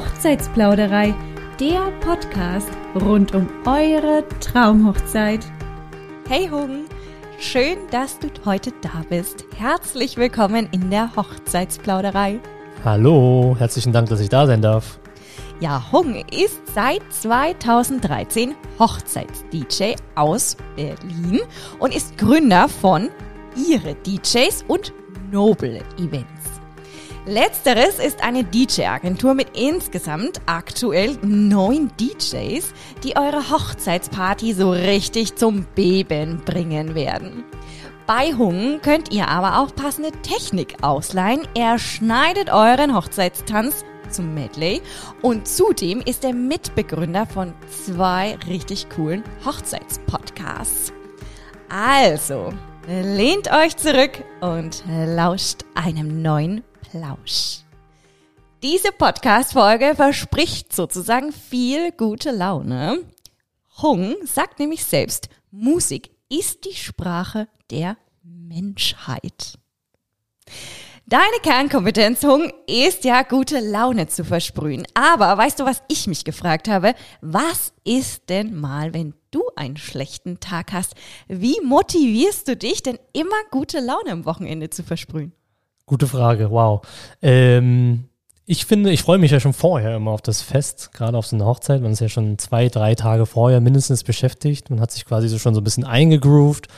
Hochzeitsplauderei, der Podcast rund um eure Traumhochzeit. Hey Hung, schön, dass du heute da bist. Herzlich willkommen in der Hochzeitsplauderei. Hallo, herzlichen Dank, dass ich da sein darf. Ja, Hung ist seit 2013 Hochzeits-DJ aus Berlin und ist Gründer von Ihre DJs und Noble Events. Letzteres ist eine DJ-Agentur mit insgesamt aktuell neun DJs, die eure Hochzeitsparty so richtig zum Beben bringen werden. Bei Hung könnt ihr aber auch passende Technik ausleihen. Er schneidet euren Hochzeitstanz zum Medley und zudem ist er Mitbegründer von zwei richtig coolen Hochzeitspodcasts. Also, lehnt euch zurück und lauscht einem neuen Plausch. Diese Podcast-Folge verspricht sozusagen viel gute Laune. Hung sagt nämlich selbst, Musik ist die Sprache der Menschheit. Deine Kernkompetenz, Hung, ist ja gute Laune zu versprühen. Aber weißt du, was ich mich gefragt habe? Was ist denn mal, wenn du einen schlechten Tag hast? Wie motivierst du dich denn immer gute Laune am Wochenende zu versprühen? Gute Frage, wow. Ähm, ich finde, ich freue mich ja schon vorher immer auf das Fest, gerade auf so eine Hochzeit. Man ist ja schon zwei, drei Tage vorher mindestens beschäftigt. Man hat sich quasi so schon so ein bisschen eingegroovt.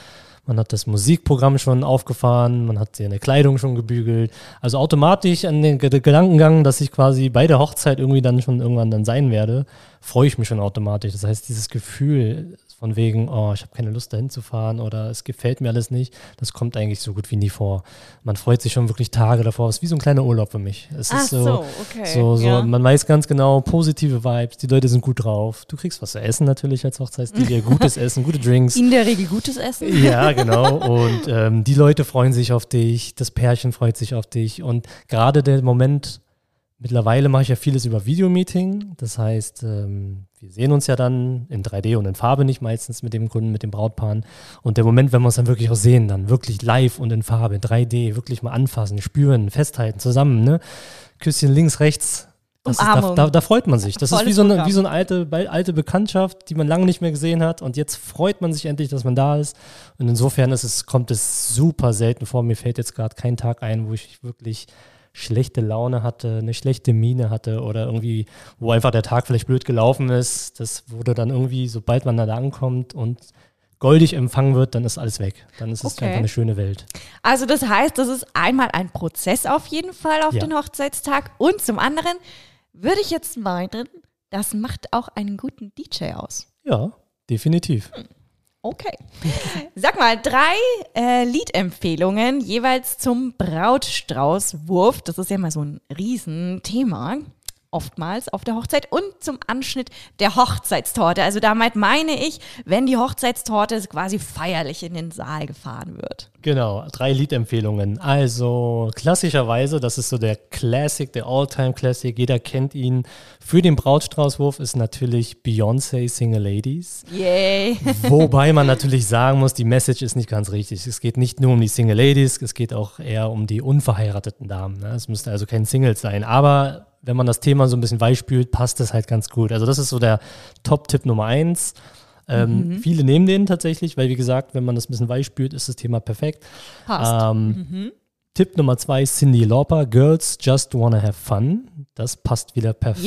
Man hat das Musikprogramm schon aufgefahren, man hat seine Kleidung schon gebügelt. Also automatisch an den Gedankengang, dass ich quasi bei der Hochzeit irgendwie dann schon irgendwann dann sein werde, freue ich mich schon automatisch. Das heißt, dieses Gefühl, von wegen, oh, ich habe keine Lust dahin zu fahren oder es gefällt mir alles nicht, das kommt eigentlich so gut wie nie vor. Man freut sich schon wirklich Tage davor. Es ist wie so ein kleiner Urlaub für mich. Es Ach ist so, so, okay. so, so ja. man weiß ganz genau, positive Vibes, die Leute sind gut drauf. Du kriegst was zu essen natürlich als Hochzeits-DJ, gutes Essen, gute Drinks. In der Regel gutes Essen. Ja, genau. Und ähm, die Leute freuen sich auf dich, das Pärchen freut sich auf dich. Und gerade der Moment, mittlerweile mache ich ja vieles über Videomeeting. Das heißt, ähm, wir sehen uns ja dann in 3D und in Farbe nicht meistens mit dem Kunden, mit dem Brautpaaren. Und der Moment, wenn wir uns dann wirklich auch sehen, dann wirklich live und in Farbe, 3D, wirklich mal anfassen, spüren, festhalten, zusammen, ne? Küsschen links, rechts. Das ist, da, da, da freut man sich. Das ist Volles wie so eine, wie so eine alte, alte Bekanntschaft, die man lange nicht mehr gesehen hat. Und jetzt freut man sich endlich, dass man da ist. Und insofern ist es, kommt es super selten vor. Mir fällt jetzt gerade kein Tag ein, wo ich wirklich schlechte Laune hatte, eine schlechte Miene hatte oder irgendwie, wo einfach der Tag vielleicht blöd gelaufen ist. Das wurde dann irgendwie, sobald man da ankommt und goldig empfangen wird, dann ist alles weg. Dann ist es Okay. einfach eine schöne Welt. Also das heißt, das ist einmal ein Prozess auf jeden Fall auf Ja. den Hochzeitstag und zum anderen würde ich jetzt meinen, das macht auch einen guten DJ aus. Ja, definitiv. Okay. Sag mal, drei äh, Liedempfehlungen jeweils zum Brautstraußwurf. Das ist ja mal so ein Riesenthema. Oftmals auf der Hochzeit und zum Anschnitt der Hochzeitstorte. Also damit meine ich, wenn die Hochzeitstorte quasi feierlich in den Saal gefahren wird. Genau, drei Liedempfehlungen. Also klassischerweise, das ist so der Classic, der All-Time Classic, jeder kennt ihn. Für den Brautstraußwurf ist natürlich Beyoncé Single Ladies. Yay. Wobei man natürlich sagen muss, die Message ist nicht ganz richtig. Es geht nicht nur um die Single Ladies, es geht auch eher um die unverheirateten Damen. Ne? Es müsste also kein Singles sein. Aber wenn man das Thema so ein bisschen weichspült, passt das halt ganz gut. Also das ist so der Top-Tipp Nummer eins. Ähm, Viele nehmen den tatsächlich, weil wie gesagt, wenn man das ein bisschen weichspült, ist das Thema perfekt. Passt. Ähm, Tipp Nummer zwei, Cindy Lauper, Girls Just Wanna Have Fun. Das passt wieder perfekt,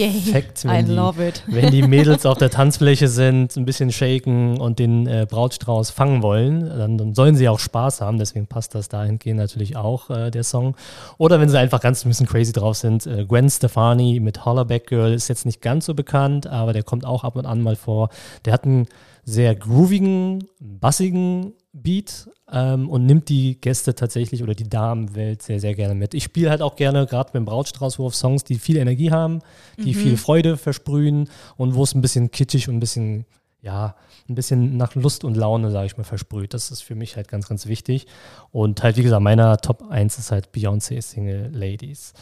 Yay, I wenn, die, love it. wenn die Mädels auf der Tanzfläche sind, ein bisschen shaken und den äh, Brautstrauß fangen wollen, dann, dann sollen sie auch Spaß haben, deswegen passt das dahingehend natürlich auch, äh, der Song. Oder wenn sie einfach ganz ein bisschen crazy drauf sind, äh, Gwen Stefani mit Hollaback Girl ist jetzt nicht ganz so bekannt, aber der kommt auch ab und an mal vor. Der hat einen sehr groovigen, bassigen Beat ähm, und nimmt die Gäste tatsächlich oder die Damenwelt sehr, sehr gerne mit. Ich spiele halt auch gerne, gerade beim Brautstraußwurf, Songs, die viel Energie haben, die viel Freude versprühen und wo es ein bisschen kitschig und ein bisschen, ja, ein bisschen nach Lust und Laune, sage ich mal, versprüht. Das ist für mich halt ganz, ganz wichtig. Und halt, wie gesagt, meiner Top 1 ist halt Beyoncé Single Ladies.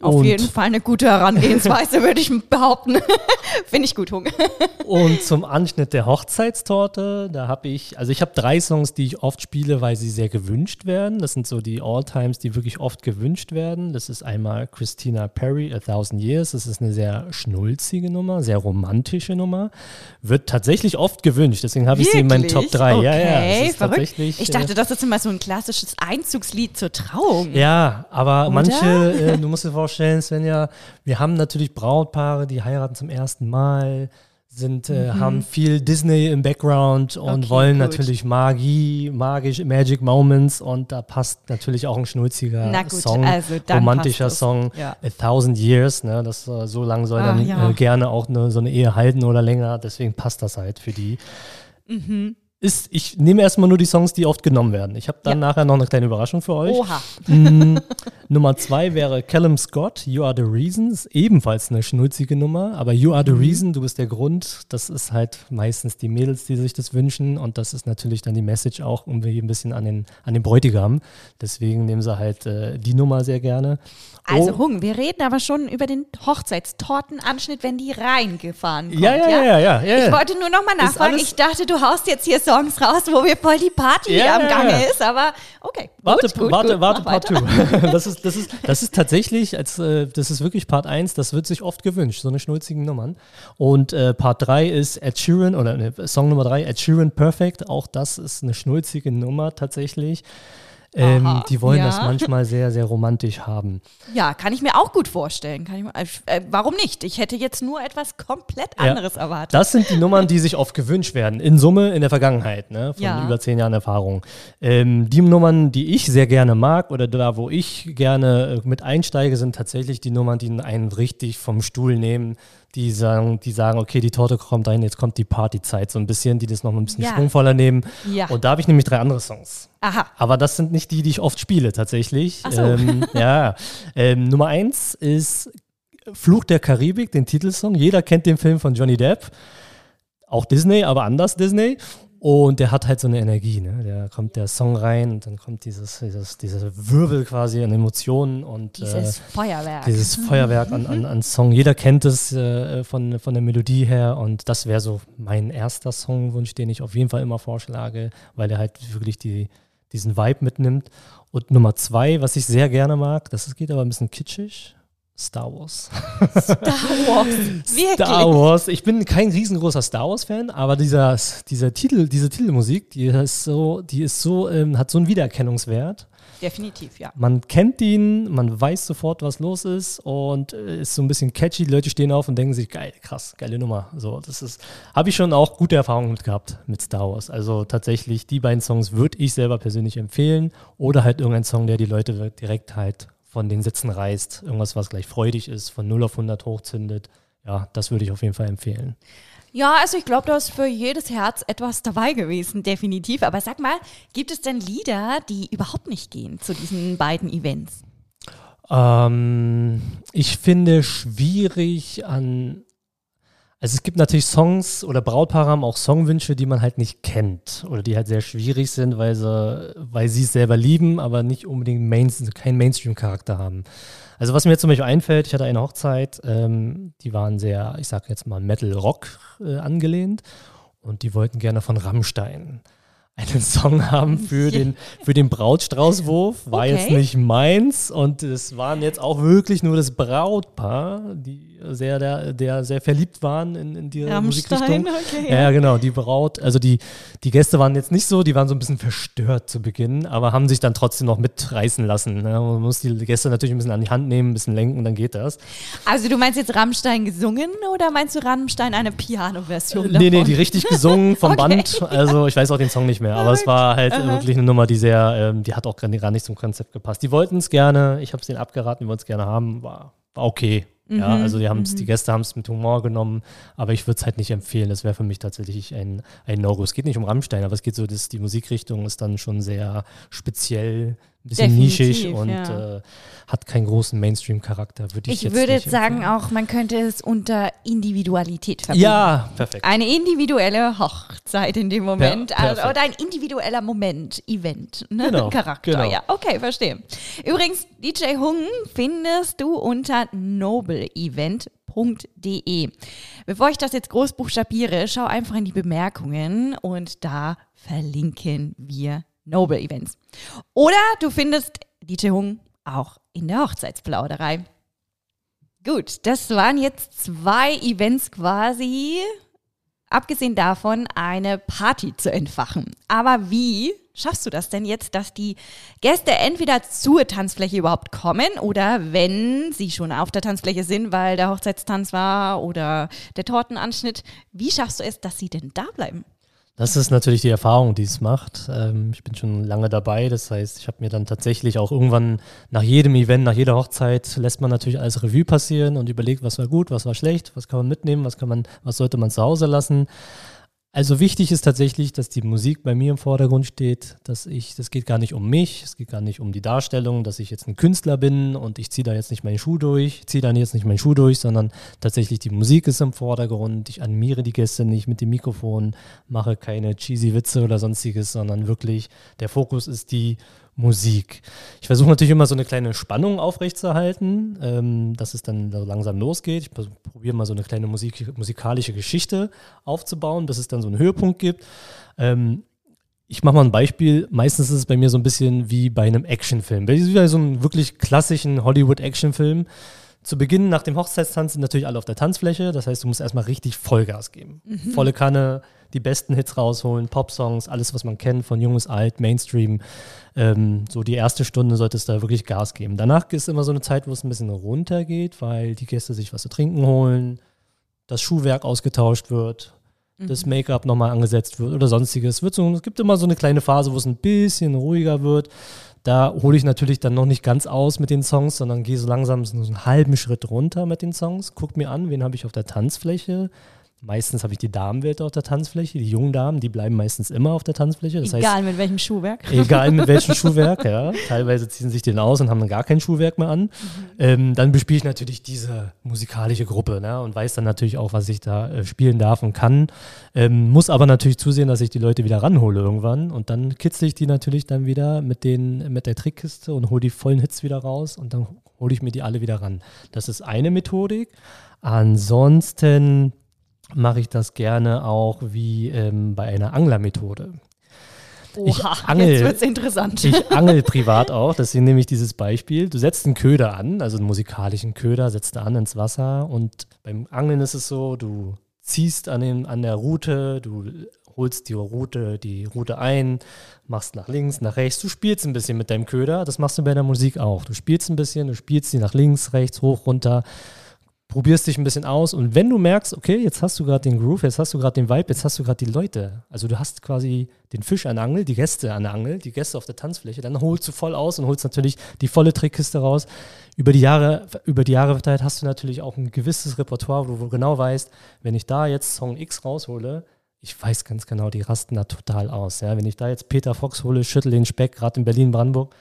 Auf Und- jeden Fall eine gute Herangehensweise, würde ich behaupten. Finde ich gut, Hung. Und zum Anschnitt der Hochzeitstorte, da habe ich, also ich habe drei Songs, die ich oft spiele, weil sie sehr gewünscht werden. Das sind so die All-Times, die wirklich oft gewünscht werden. Das ist einmal Christina Perry, A Thousand Years. Das ist eine sehr schnulzige Nummer, sehr romantische Nummer. Wird tatsächlich oft gewünscht, deswegen habe ich sie in meinen Top 3. Okay, ja, ja, verrückt. Ich äh, dachte, das ist immer so ein klassisches Einzugslied zur Trauung. Ja, aber Oder? manche, äh, du musst dir vorstellen, Svenja, wir haben natürlich Brautpaare, die heiraten zum ersten Mal, sind, äh, haben viel Disney im Background und Mhm. Okay, wollen gut. natürlich Magie, magisch, Magic Moments und da passt natürlich auch ein schnulziger gut, Song, also romantischer. Song, Ja. A Thousand Years, ne, das äh, so lang soll Ah, dann ja. äh, gerne auch ne, so eine Ehe halten oder länger, deswegen passt das halt für die. Mhm. Ist, ich nehme erstmal nur die Songs, die oft genommen werden. Ich habe dann Ja. nachher noch eine kleine Überraschung für euch. Oha. Mm, Nummer zwei wäre Callum Scott, You Are the Reason. Ist ebenfalls eine schnulzige Nummer, aber You Are the Reason, du bist der Grund. Das ist halt meistens die Mädels, die sich das wünschen und das ist natürlich dann die Message auch irgendwie ein bisschen an den, an den Bräutigam. Deswegen nehmen sie halt äh, die Nummer sehr gerne. Also Oh. Hung, wir reden aber schon über den Hochzeitstortenanschnitt, wenn die reingefahren kommt. Ja, ja, ja, ja, ja. ja, Ich ja. wollte nur noch mal Ist nachfragen. Ich dachte, du haust jetzt hier Songs raus, wo wir voll die Party Ja, am Gange ist, aber okay. Warte, gut, gut, warte, gut, warte, Part. 2. das, ist, das, ist, das ist tatsächlich, als, äh, das ist wirklich Part 1, das wird sich oft gewünscht, so eine schnulzigen Nummern. Und äh, Part 3 ist Ed Sheeran, oder ne, Song Nummer 3, Ed Sheeran Perfect. Auch das ist eine schnulzige Nummer tatsächlich. Ähm, die wollen ja. das manchmal sehr, sehr romantisch haben. Ja, kann ich mir auch gut vorstellen. Kann ich mir, äh, warum nicht? Ich hätte jetzt nur etwas komplett Ja. anderes erwartet. Das sind die Nummern, die sich oft gewünscht werden. In Summe in der Vergangenheit, ne? von Ja. über zehn Jahren Erfahrung. Ähm, die Nummern, die ich sehr gerne mag oder da, wo ich gerne äh, mit einsteige, sind tatsächlich die Nummern, die einen richtig vom Stuhl nehmen. Die sagen, die sagen, okay, die Torte kommt rein, jetzt kommt die Partyzeit so ein bisschen, die das noch ein bisschen Ja. schwungvoller nehmen. Ja. Und da habe ich nämlich drei andere Songs. Aha. Aber das sind nicht die, die ich oft spiele, tatsächlich. Ach so. Ähm, ja. Ähm, Nummer eins ist Fluch der Karibik, den Titelsong. Jeder kennt den Film von Johnny Depp. Auch Disney, aber anders Disney. Und der hat halt so eine Energie, ne? Da kommt der Song rein und dann kommt dieses, dieses, dieser Wirbel quasi an Emotionen und Dieses äh, Feuerwerk. dieses Feuerwerk an, an, an Song. Jeder kennt es äh, von, von der Melodie her und das wäre so mein erster Songwunsch, den ich auf jeden Fall immer vorschlage, weil er halt wirklich die, diesen Vibe mitnimmt. Und Nummer zwei, was ich sehr gerne mag, das geht aber ein bisschen kitschig, Star Wars. Star Wars. Wirklich. Star Wars. Ich bin kein riesengroßer Star Wars-Fan, aber dieser, dieser Titel, diese Titelmusik, die ist so, die ist so, ähm, hat so einen Wiedererkennungswert. Definitiv, ja. Man kennt ihn, man weiß sofort, was los ist und äh, ist so ein bisschen catchy. Die Leute stehen auf und denken sich, geil, krass, geile Nummer. So, das ist, habe ich schon auch gute Erfahrungen mit gehabt mit Star Wars. Also tatsächlich, die beiden Songs würde ich selber persönlich empfehlen oder halt irgendein Song, der die Leute direkt halt von den Sitzen reißt. Irgendwas, was gleich freudig ist, von 0 auf 100 hochzündet. Ja, das würde ich auf jeden Fall empfehlen. Ja, also ich glaube, da ist für jedes Herz etwas dabei gewesen, definitiv. Aber sag mal, gibt es denn Lieder, die überhaupt nicht gehen zu diesen beiden Events? Ähm, ich finde schwierig an. Also es gibt natürlich Songs oder Brautpaare haben auch Songwünsche, die man halt nicht kennt oder die halt sehr schwierig sind, weil sie, weil sie es selber lieben, aber nicht unbedingt Main, keinen Mainstream-Charakter haben. Also was mir jetzt zum Beispiel einfällt, ich hatte eine Hochzeit, ähm, die waren sehr, ich sag jetzt mal Metal-Rock äh, angelehnt und die wollten gerne von Rammstein einen Song haben für den, für den Brautstraußwurf. War Okay. jetzt nicht meins und es waren jetzt auch wirklich nur das Brautpaar, die sehr, der, der sehr verliebt waren in, in die Musikrichtung. okay. Ja, ja, genau. Die Braut, also die, die Gäste waren jetzt nicht so, die waren so ein bisschen verstört zu Beginn, aber haben sich dann trotzdem noch mitreißen lassen. Ne? Man muss die Gäste natürlich ein bisschen an die Hand nehmen, ein bisschen lenken, dann geht das. Also du meinst jetzt Rammstein gesungen oder meinst du Rammstein eine Piano-Version davon? Nee, nee, die richtig gesungen vom Okay. Band. Also ich weiß auch den Song nicht mehr, aber es war halt Aha. wirklich eine Nummer, die sehr, ähm, die hat auch gar nicht zum Konzept gepasst. Die wollten es gerne, ich habe es denen abgeraten, die wollten es gerne haben, war, war okay. Ja, Mhm, also die, haben's, die Gäste haben es mit Humor genommen, aber ich würde es halt nicht empfehlen. Das wäre für mich tatsächlich ein, ein No-Go. Es geht nicht um Rammstein, aber es geht so, dass die Musikrichtung ist dann schon sehr speziell ein bisschen Definitiv, nischig und ja. äh, hat keinen großen Mainstream-Charakter, würde ich, Ich jetzt würde jetzt sagen auch, man könnte es unter Individualität verbinden. Ja, perfekt. Eine individuelle Hochzeit in dem Moment. Ja, also, oder ein individueller Moment, Event, ne? Genau, Charakter. genau. Ja, okay, verstehe. Übrigens, DJ Hung findest du unter nobleevent.de. Bevor ich das jetzt groß buchstabiere, schau einfach in die Bemerkungen und da verlinken wir Noble Events. Oder du findest DJ Hung auch in der Hochzeitsplauderei. Gut, das waren jetzt zwei Events quasi abgesehen davon, eine Party zu entfachen. Aber wie schaffst du das denn jetzt, dass die Gäste entweder zur Tanzfläche überhaupt kommen oder wenn sie schon auf der Tanzfläche sind, weil der Hochzeitstanz war oder der Tortenanschnitt, wie schaffst du es, dass sie denn da bleiben? Das ist natürlich die Erfahrung, die es macht. Ähm, ich bin schon lange dabei, das heißt, ich habe mir dann tatsächlich auch irgendwann nach jedem Event, nach jeder Hochzeit, lässt man natürlich alles Revue passieren und überlegt, was war gut, was war schlecht, was kann man mitnehmen, was kann man, was sollte man zu Hause lassen. Also wichtig ist tatsächlich, dass die Musik bei mir im Vordergrund steht, dass ich, das geht gar nicht um mich, es geht gar nicht um die Darstellung, dass ich jetzt ein Künstler bin und ich ziehe da jetzt nicht meinen Schuh durch, ziehe da jetzt nicht meinen Schuh durch, sondern tatsächlich die Musik ist im Vordergrund, ich animiere die Gäste nicht mit dem Mikrofon, mache keine cheesy Witze oder sonstiges, sondern wirklich der Fokus ist die Musik. Ich versuche natürlich immer so eine kleine Spannung aufrechtzuerhalten, ähm, dass es dann so langsam losgeht. Ich probiere mal so eine kleine Musik, musikalische Geschichte aufzubauen, bis es dann so einen Höhepunkt gibt. Ähm, ich mache mal ein Beispiel. Meistens ist es bei mir so ein bisschen wie bei einem Actionfilm. Wie bei so einem wirklich klassischen Hollywood-Actionfilm. Zu Beginn nach dem Hochzeitstanz sind natürlich alle auf der Tanzfläche. Das heißt, du musst erstmal richtig Vollgas geben. Volle Kanne, die besten Hits rausholen, Popsongs, alles, was man kennt, von Junges Alt, Mainstream. Ähm, so die erste Stunde solltest du da wirklich Gas geben. Danach ist immer so eine Zeit, wo es ein bisschen runtergeht, weil die Gäste sich was zu trinken holen, das Schuhwerk ausgetauscht wird, das Make-up nochmal angesetzt wird oder sonstiges. Wird so, es gibt immer so eine kleine Phase, wo es ein bisschen ruhiger wird. Da hole ich natürlich dann noch nicht ganz aus mit den Songs, sondern gehe so langsam so einen halben Schritt runter mit den Songs. Guck mir an, wen habe ich auf der Tanzfläche. Meistens habe ich die Damenwelt auf der Tanzfläche. Die jungen Damen, die bleiben meistens immer auf der Tanzfläche. Das heißt, Egal mit welchem Schuhwerk. Egal mit welchem Schuhwerk, ja. Teilweise ziehen sich den aus und haben dann gar kein Schuhwerk mehr an. Ähm, dann bespiele ich natürlich diese musikalische Gruppe ne, und weiß dann natürlich auch, was ich da äh, spielen darf und kann. Ähm, muss aber natürlich zusehen, dass ich die Leute wieder ranhole irgendwann. Und dann kitzle ich die natürlich dann wieder mit, den, mit der Trickkiste und hole die vollen Hits wieder raus und dann hole ich mir die alle wieder ran. Das ist eine Methodik. Ansonsten mache ich das gerne auch wie ähm, bei einer Anglermethode. Ich Oha, angel- jetzt wird's interessant. Ich angel privat auch, deswegen nehme ich dieses Beispiel. Du setzt einen Köder an, also einen musikalischen Köder, setzt an ins Wasser und beim Angeln ist es so, du ziehst an, den, an der Route, du holst die Route, die Route ein, machst nach links, nach rechts, du spielst ein bisschen mit deinem Köder, das machst du bei der Musik auch. Du spielst ein bisschen, du spielst sie nach links, rechts, hoch, runter, probierst dich ein bisschen aus und wenn du merkst, okay, jetzt hast du gerade den Groove, jetzt hast du gerade den Vibe, jetzt hast du gerade die Leute, also du hast quasi den Fisch an der Angel, die Gäste an der Angel, die Gäste auf der Tanzfläche, dann holst du voll aus und holst natürlich die volle Trickkiste raus. Über die Jahre, über die Jahre verteilt hast du natürlich auch ein gewisses Repertoire, wo du genau weißt, wenn ich da jetzt Song X raushole, ich weiß ganz genau, die rasten da total aus. Ja? Wenn ich da jetzt Peter Fox hole, schüttel den Speck, gerade in Berlin-Brandenburg,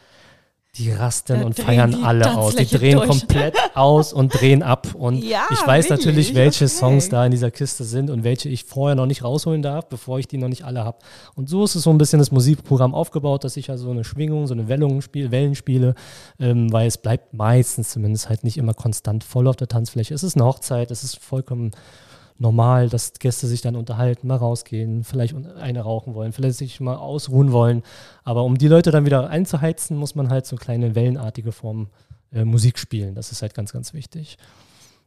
die rasten Da und feiern alle aus. Die drehen durch. komplett aus und drehen ab. Und Ja, ich weiß natürlich, welche Okay. Songs da in dieser Kiste sind und welche ich vorher noch nicht rausholen darf, bevor ich die noch nicht alle habe. Und so ist es so ein bisschen das Musikprogramm aufgebaut, dass ich also eine Schwingung, so eine Wellung spiele, Wellen spiele, ähm, weil es bleibt meistens zumindest halt nicht immer konstant voll auf der Tanzfläche. Es ist eine Hochzeit, es ist vollkommen normal, dass Gäste sich dann unterhalten, mal rausgehen, vielleicht eine rauchen wollen, vielleicht sich mal ausruhen wollen. Aber um die Leute dann wieder einzuheizen, muss man halt so kleine wellenartige Formen äh, Musik spielen. Das ist halt ganz, ganz wichtig.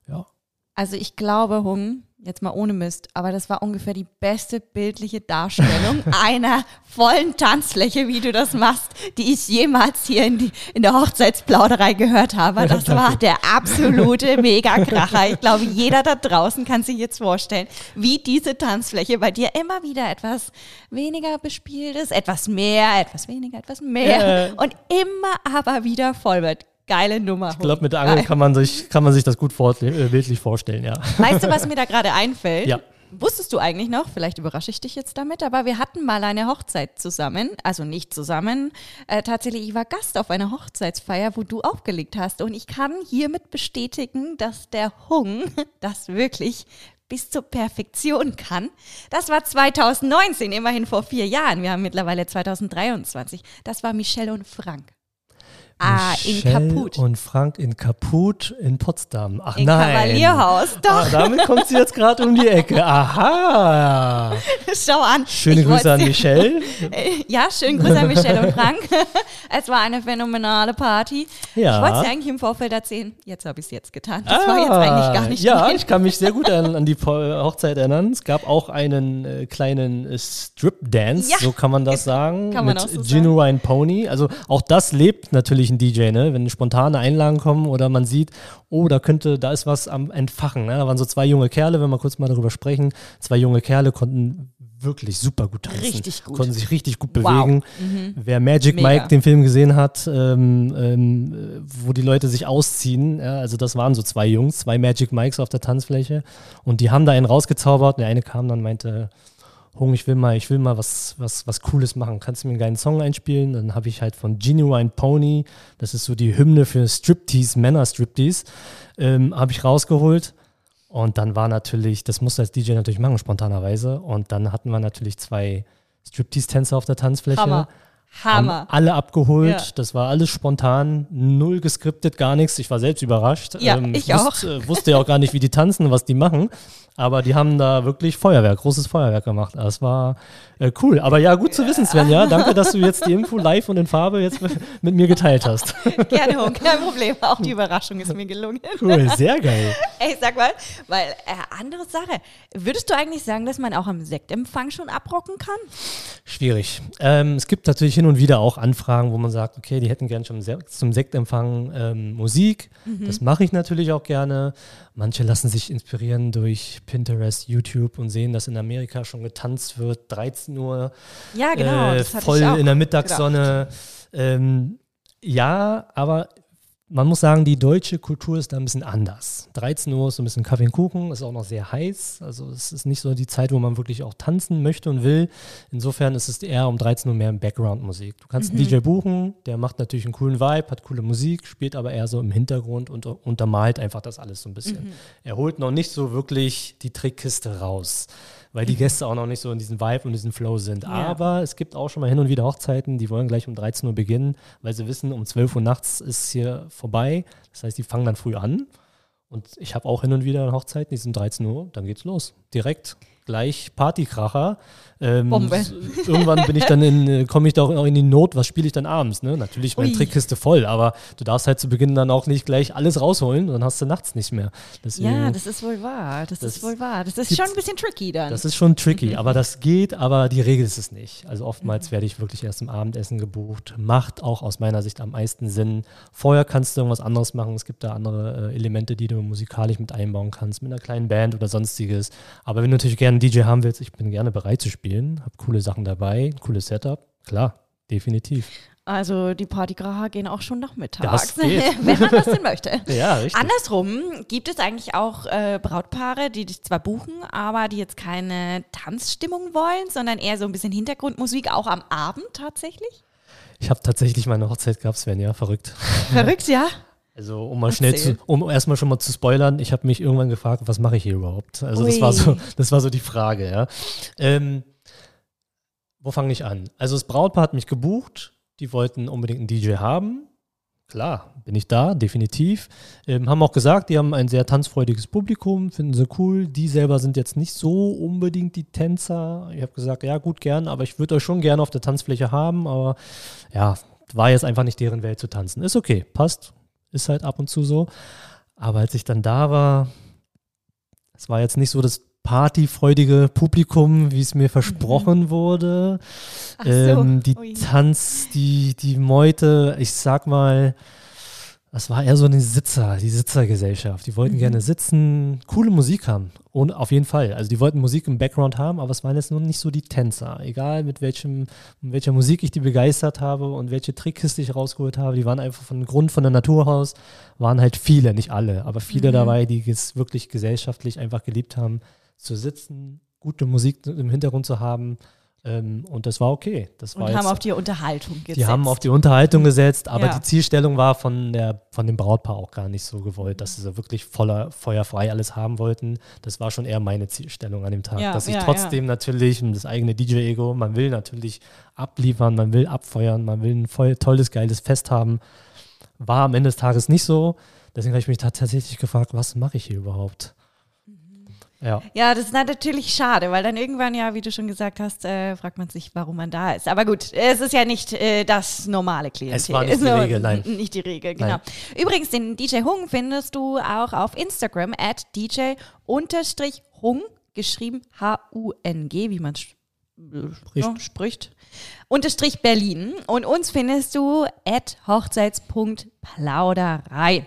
Ja. Also ich glaube, Hung, jetzt mal ohne Mist, aber das war ungefähr die beste bildliche Darstellung einer vollen Tanzfläche, wie du das machst, die ich jemals hier in, die, in der Hochzeitsplauderei gehört habe. Das war der absolute Mega-Kracher. Ich glaube, jeder da draußen kann sich jetzt vorstellen, wie diese Tanzfläche bei dir immer wieder etwas weniger bespielt ist, etwas mehr, etwas weniger, etwas mehr Ja. und immer aber wieder voll wird. Geile Nummer. Ich glaube, mit der Angel kann man sich, kann man sich das gut vor, äh, bildlich vorstellen, ja. Weißt du, was mir da gerade einfällt? Ja. wusstest du eigentlich noch, vielleicht überrasche ich dich jetzt damit, aber wir hatten mal eine Hochzeit zusammen, also nicht zusammen. Äh, tatsächlich, ich war Gast auf einer Hochzeitsfeier, wo du aufgelegt hast. Und ich kann hiermit bestätigen, dass der Hung das wirklich bis zur Perfektion kann. Das war 2019, immerhin vor vier Jahren. Wir haben mittlerweile 2023. Das war Michelle und Frank. Ah, in Michelle Kaput. Und Frank in Kaput in Potsdam. Ach Im nein. Kavalierhaus, doch. Ah, damit kommt sie jetzt gerade um die Ecke. Aha. Schau an. Schöne Grüße an Michelle. Äh, Ja, schönen Gruß an Michelle und Frank. es war eine phänomenale Party. Ja. Ich wollte es eigentlich im Vorfeld erzählen. Jetzt habe ich es jetzt getan. Das war jetzt eigentlich gar nicht Ah, Ja, gemeint. ich kann mich sehr gut an, an die Po- Hochzeit erinnern. Es gab auch einen äh, kleinen äh, Strip-Dance, Ja, so kann man das sagen, kann man mit auch so Genuine Pony. Also auch das lebt natürlich ein DJ, ne? wenn spontane Einlagen kommen oder man sieht, oh, da könnte, da ist was am Entfachen. Ne? Da waren so zwei junge Kerle, wenn wir kurz mal darüber sprechen. Zwei junge Kerle konnten wirklich super gut tanzen. Richtig gut. Konnten sich richtig gut Wow. bewegen. Wer Magic Mega. Mike, den Film gesehen hat, ähm, ähm, äh, wo die Leute sich ausziehen, ja, also das waren so zwei Jungs, zwei Magic Mikes auf der Tanzfläche und die haben da einen rausgezaubert und der eine kam dann und meinte, Hung, ich will mal, ich will mal was, was, was Cooles machen. Kannst du mir einen geilen Song einspielen? Dann habe ich halt von Genuine Pony, das ist so die Hymne für Striptease, Männer-Striptease, ähm, habe ich rausgeholt. Und dann war natürlich, das musste als DJ natürlich machen, spontanerweise. Und dann hatten wir natürlich zwei Striptease-Tänzer auf der Tanzfläche. Hammer. Hammer. Haben alle abgeholt. Ja. Das war alles spontan, null geskriptet, gar nichts. Ich war selbst überrascht. Ja, ich auch. Wusste, wusste ja auch gar nicht, wie die tanzen, was die machen. Aber die haben da wirklich Feuerwerk, großes Feuerwerk gemacht. Das war äh, cool. Aber ja, gut zu wissen, Svenja. Danke, dass du jetzt die Info live und in Farbe jetzt mit mir geteilt hast. Gerne, Hung, kein Problem. Auch die Überraschung ist mir gelungen. Cool, sehr geil. Ey, sag mal, weil, äh, andere Sache. Würdest du eigentlich sagen, dass man auch am Sektempfang schon abrocken kann? Schwierig. Ähm, es gibt natürlich hin und wieder auch Anfragen, wo man sagt, okay, die hätten gern schon zum Sektempfang ähm, Musik. Das mache ich natürlich auch gerne. Manche lassen sich inspirieren durch Pinterest, YouTube und sehen, dass in Amerika schon getanzt wird, 13 Uhr, Ja, genau. äh, voll in der Mittagssonne. Ähm, ja, aber man muss sagen, die deutsche Kultur ist da ein bisschen anders. 13 Uhr ist so ein bisschen Kaffee und Kuchen, ist auch noch sehr heiß. Also es ist nicht so die Zeit, wo man wirklich auch tanzen möchte und will. Insofern ist es eher um 13 Uhr mehr Background-Musik. Du kannst einen DJ buchen, der macht natürlich einen coolen Vibe, hat coole Musik, spielt aber eher so im Hintergrund und untermalt einfach das alles so ein bisschen. Er holt noch nicht so wirklich die Trickkiste raus weil die Gäste auch noch nicht so in diesem Vibe und diesem Flow sind. Aber es gibt auch schon mal hin und wieder Hochzeiten, die wollen gleich um 13 Uhr beginnen, weil sie wissen, um 12 Uhr nachts ist hier vorbei. Das heißt, die fangen dann früh an. Und ich habe auch hin und wieder Hochzeiten, die sind 13 Uhr, dann geht's los. Direkt gleich Partykracher. Ähm, Bombe. Irgendwann bin ich dann in, äh, komme ich da auch in die Not, was spiele ich dann abends? Ne? Natürlich meine Ui. Trickkiste voll, aber du darfst halt zu Beginn dann auch nicht gleich alles rausholen, dann hast du nachts nicht mehr. Deswegen, Ja, das ist wohl wahr. Das, Das ist wohl wahr. Das ist schon ein bisschen tricky dann. das ist schon tricky, aber das geht, aber die Regel ist es nicht. Also oftmals werde ich wirklich erst im Abendessen gebucht. Macht auch aus meiner Sicht am meisten Sinn. Vorher kannst du irgendwas anderes machen. Es gibt da andere äh, Elemente, die du musikalisch mit einbauen kannst, mit einer kleinen Band oder sonstiges. Aber wenn du natürlich gerne einen DJ haben willst, ich bin gerne bereit zu spielen, habe coole Sachen dabei, ein cooles Setup. Klar, definitiv. also die Partykracher gehen auch schon nachmittags, wenn man das denn möchte. Ja, richtig. Andersrum gibt es eigentlich auch äh, Brautpaare, die dich zwar buchen, aber die jetzt keine Tanzstimmung wollen, sondern eher so ein bisschen Hintergrundmusik, auch am Abend tatsächlich? Ich habe tatsächlich meine Hochzeit gehabt, Sven, ja, verrückt. Verrückt, ja? Also um mal schnell Erzähl. zu, um erstmal schon mal zu spoilern, ich habe mich irgendwann gefragt, was mache ich hier überhaupt? Also das war Ui. so, das war so die Frage, ja. Ähm, wo fange ich an? Also das Brautpaar hat mich gebucht, die wollten unbedingt einen DJ haben. Klar, bin ich da, definitiv. Ähm, haben auch gesagt, die haben ein sehr tanzfreudiges Publikum, finden sie cool. Die selber sind jetzt nicht so unbedingt die Tänzer. Ich habe gesagt, ja gut, gern, aber ich würde euch schon gerne auf der Tanzfläche haben, aber ja, war jetzt einfach nicht deren Welt zu tanzen. Ist okay, passt, ist halt ab und zu so. Aber als ich dann da war, es war jetzt nicht so das partyfreudige Publikum, wie es mir versprochen wurde. Ach so. Ähm, die Ui. Tanz, die, die Meute, ich sag mal, das war eher so eine Sitzer, die Sitzergesellschaft. Die Mhm. wollten gerne sitzen, coole Musik haben. Und auf jeden Fall. Also die wollten Musik im Background haben, aber es waren jetzt nur nicht so die Tänzer. Egal mit welchem, mit welcher Musik ich die begeistert habe und welche Trickkiste ich rausgeholt habe, die waren einfach von Grund von der Natur aus, waren halt viele, nicht alle, aber viele Mhm. dabei, die es wirklich gesellschaftlich einfach geliebt haben, zu sitzen, gute Musik im Hintergrund zu haben. Ähm, und das war okay. Das war Und haben jetzt, auf die Unterhaltung gesetzt. die haben auf die Unterhaltung gesetzt, aber Ja. die Zielstellung war von, der, von dem Brautpaar auch gar nicht so gewollt, dass sie so wirklich voller feuerfrei alles haben wollten. Das war schon eher meine Zielstellung an dem Tag. Ja, dass ich ja, trotzdem natürlich das eigene DJ-Ego, man will natürlich abliefern, man will abfeuern, man will ein voll tolles, geiles Fest haben. War am Ende des Tages nicht so. Deswegen habe ich mich da tatsächlich gefragt, was mache ich hier überhaupt? Ja. Ja, das ist natürlich schade, weil dann irgendwann ja, wie du schon gesagt hast, äh, fragt man sich, warum man da ist. Aber gut, es ist ja nicht äh, das normale Klientel. Es war nicht die Regel, nein. Nicht die Regel, genau. Nein. Übrigens, den DJ Hung findest du auch auf Instagram at DJ-Hung, geschrieben H-U-N-G, wie man spricht. Ja, spricht. Unterstrich Berlin. Und uns findest du at hochzeits.plauderei.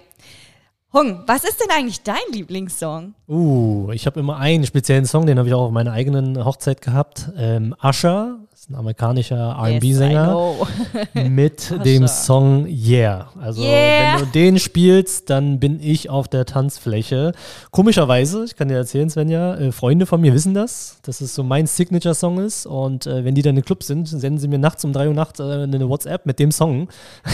Hung, was ist denn eigentlich dein Lieblingssong? Uh, ich habe immer einen speziellen Song, den habe ich auch auf meiner eigenen Hochzeit gehabt. Ähm, Usher, ist ein amerikanischer Yes, RB-Sänger, know. mit dem. Song Yeah. Also, Yeah. wenn du den spielst, dann bin ich auf der Tanzfläche. Komischerweise, ich kann dir erzählen, Svenja, äh, Freunde von mir wissen das, dass es so mein Signature-Song ist. Und äh, wenn die dann im Club sind, senden sie mir nachts um 3 Uhr nachts äh, eine WhatsApp mit dem Song